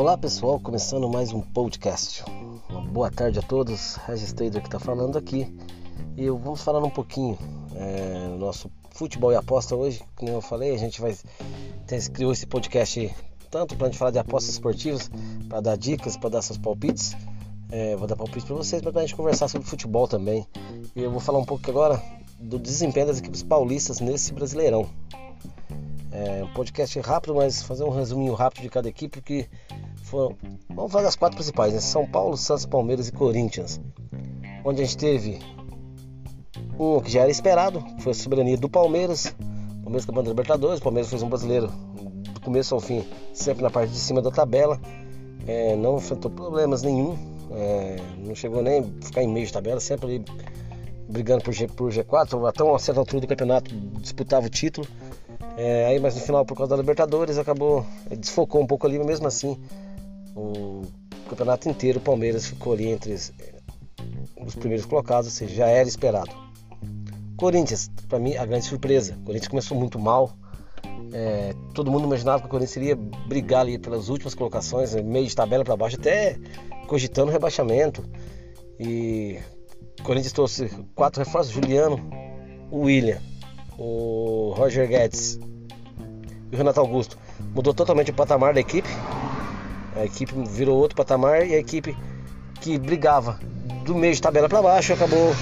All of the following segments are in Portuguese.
Olá pessoal, começando mais um podcast. Uma boa tarde a todos, Regis Trader que está falando aqui. E vamos falar um pouquinho é, nosso futebol e aposta hoje. Como eu falei, a gente vai criou esse podcast tanto para a gente falar de apostas esportivas, para dar dicas, para dar seus palpites. É, vou dar palpites para vocês, mas para a gente conversar sobre futebol também. E eu vou falar um pouco agora do desempenho das equipes paulistas nesse Brasileirão. É um podcast rápido, mas fazer um resuminho rápido de cada equipe que foram, vamos falar das quatro principais, né? São Paulo, Santos, Palmeiras e Corinthians. Onde a gente teve um que já era esperado, foi a soberania do Palmeiras. Palmeiras campeão da Libertadores, o Palmeiras fez um brasileiro do começo ao fim, sempre na parte de cima da tabela. É, não enfrentou problemas nenhum, é, não chegou nem a ficar em meio de tabela, sempre ali brigando por, G, por G4, até uma certa altura do campeonato disputava o título. É, aí, mas no final, por causa da Libertadores, acabou, desfocou um pouco ali, mas mesmo assim, o campeonato inteiro, o Palmeiras ficou ali entre os primeiros colocados, ou seja, já era esperado. Corinthians, para mim, a grande surpresa. O Corinthians começou muito mal. É, todo mundo imaginava que o Corinthians iria brigar ali pelas últimas colocações, meio de tabela para baixo, até cogitando rebaixamento. E o Corinthians trouxe quatro reforços: Juliano, o William, o Roger Guedes e o Renato Augusto. Mudou totalmente o patamar da equipe. A equipe virou outro patamar e a equipe que brigava do meio de tabela para baixo acabou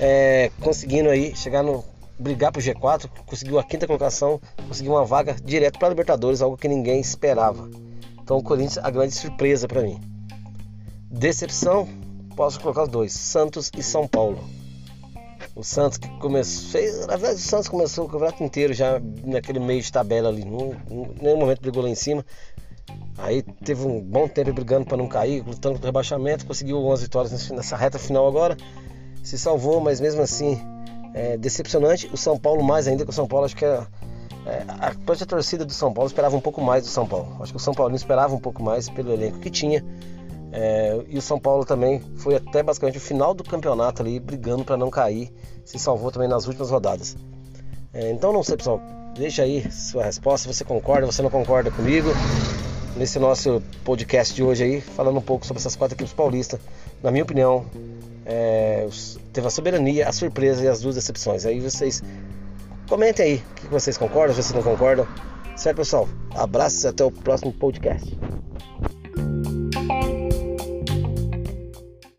é, conseguindo aí chegar no brigar pro G4, conseguiu a quinta colocação, conseguiu uma vaga direto para Libertadores, algo que ninguém esperava. Então o Corinthians a grande surpresa para mim. Decepção, posso colocar os dois, Santos e São Paulo. O Santos que começou, fez, o Santos começou o campeonato inteiro já naquele meio de tabela ali, em nenhum momento brigou lá em cima. Aí teve um bom tempo brigando para não cair, lutando contra o rebaixamento, conseguiu 11 vitórias nessa reta final agora. Se salvou, mas mesmo assim é decepcionante. O São Paulo mais ainda, que o São Paulo acho que é, é, a própria torcida do São Paulo esperava um pouco mais do São Paulo. Acho que o São Paulo esperava um pouco mais pelo elenco que tinha. É, e o São Paulo também foi até basicamente o final do campeonato ali, brigando para não cair. Se salvou também nas últimas rodadas. É, então não sei, pessoal. Deixa aí sua resposta. Você concorda, você não concorda comigo? Nesse nosso podcast de hoje aí, falando um pouco sobre essas quatro equipes paulistas. Na minha opinião, é, teve a soberania, a surpresa e as duas decepções. Aí vocês comentem aí o que vocês concordam, se vocês não concordam. Certo, pessoal? Abraços e até o próximo podcast.